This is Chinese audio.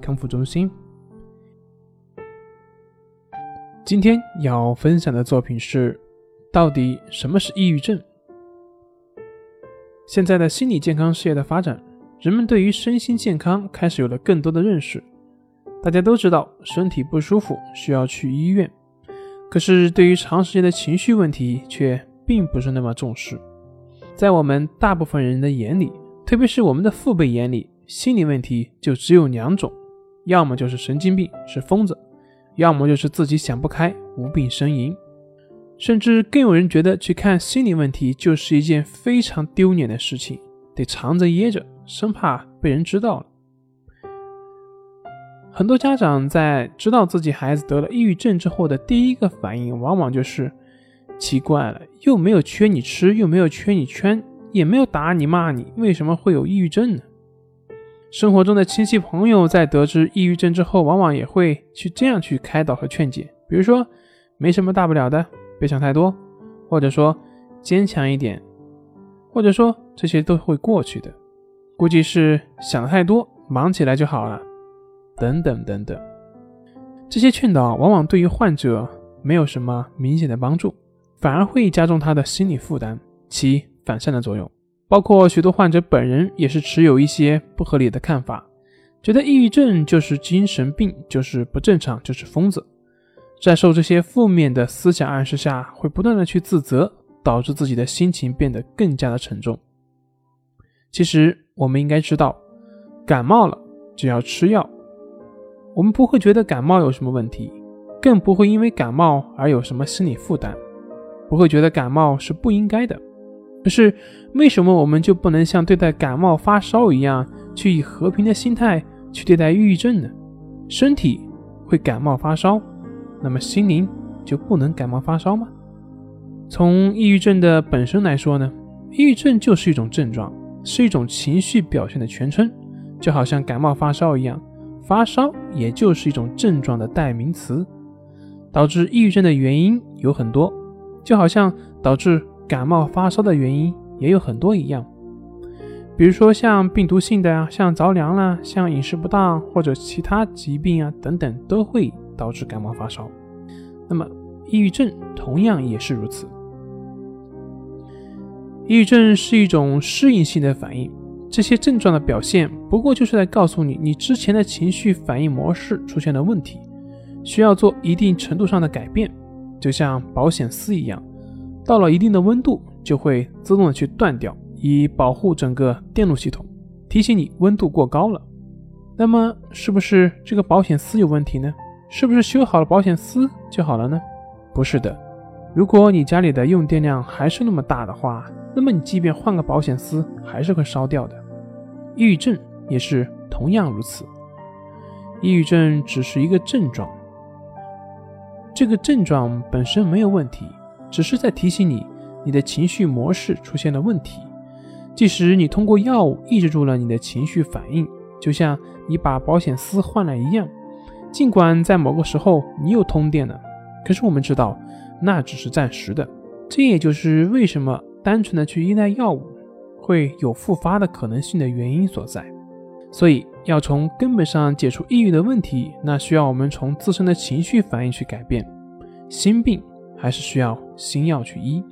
康复中心”。今天要分享的作品是：到底什么是抑郁症？现在的心理健康事业的发展，人们对于身心健康开始有了更多的认识。大家都知道，身体不舒服需要去医院，可是对于长时间的情绪问题却并不是那么重视。在我们大部分人的眼里，特别是我们的父辈眼里，心理问题就只有两种：要么就是神经病，是疯子。要么就是自己想不开，无病呻吟，甚至更有人觉得去看心理问题就是一件非常丢脸的事情，得藏着掖着，生怕被人知道了。很多家长在知道自己孩子得了抑郁症之后的第一个反应，往往就是奇怪了，又没有缺你吃，又没有缺你圈，也没有打你骂你，为什么会有抑郁症呢？生活中的亲戚朋友在得知抑郁症之后，往往也会去这样去开导和劝解，比如说没什么大不了的，别想太多，或者说坚强一点，或者说这些都会过去的，估计是想太多，忙起来就好了，等等等等。这些劝导往往对于患者没有什么明显的帮助，反而会加重他的心理负担，起反向的作用。包括许多患者本人也是持有一些不合理的看法，觉得抑郁症就是精神病，就是不正常，就是疯子。在受这些负面的思想暗示下，会不断的去自责，导致自己的心情变得更加的沉重。其实我们应该知道，感冒了只要吃药，我们不会觉得感冒有什么问题，更不会因为感冒而有什么心理负担，不会觉得感冒是不应该的。可是，为什么我们就不能像对待感冒发烧一样，去以和平的心态去对待抑郁症呢？身体会感冒发烧，那么心灵就不能感冒发烧吗？从抑郁症的本身来说呢，抑郁症就是一种症状，是一种情绪表现的全称，就好像感冒发烧一样，发烧也就是一种症状的代名词。导致抑郁症的原因有很多，就好像导致。感冒发烧的原因也有很多一样，比如说像病毒性的啊，像着凉啦，像饮食不当或者其他疾病啊等等，都会导致感冒发烧。那么抑郁症同样也是如此。抑郁症是一种适应性的反应，这些症状的表现不过就是在告诉你，你之前的情绪反应模式出现了问题，需要做一定程度上的改变，就像保险丝一样。到了一定的温度，就会自动的去断掉，以保护整个电路系统，提醒你温度过高了。那么，是不是这个保险丝有问题呢？是不是修好了保险丝就好了呢？不是的。如果你家里的用电量还是那么大的话，那么你即便换个保险丝，还是会烧掉的。抑郁症也是同样如此。抑郁症只是一个症状，这个症状本身没有问题。只是在提醒你，你的情绪模式出现了问题。即使你通过药物抑制住了你的情绪反应，就像你把保险丝换了一样，尽管在某个时候你又通电了，可是我们知道那只是暂时的。这也就是为什么单纯的去依赖药物会有复发的可能性的原因所在。所以要从根本上解除抑郁的问题，那需要我们从自身的情绪反应去改变。心病。还是需要新药去医。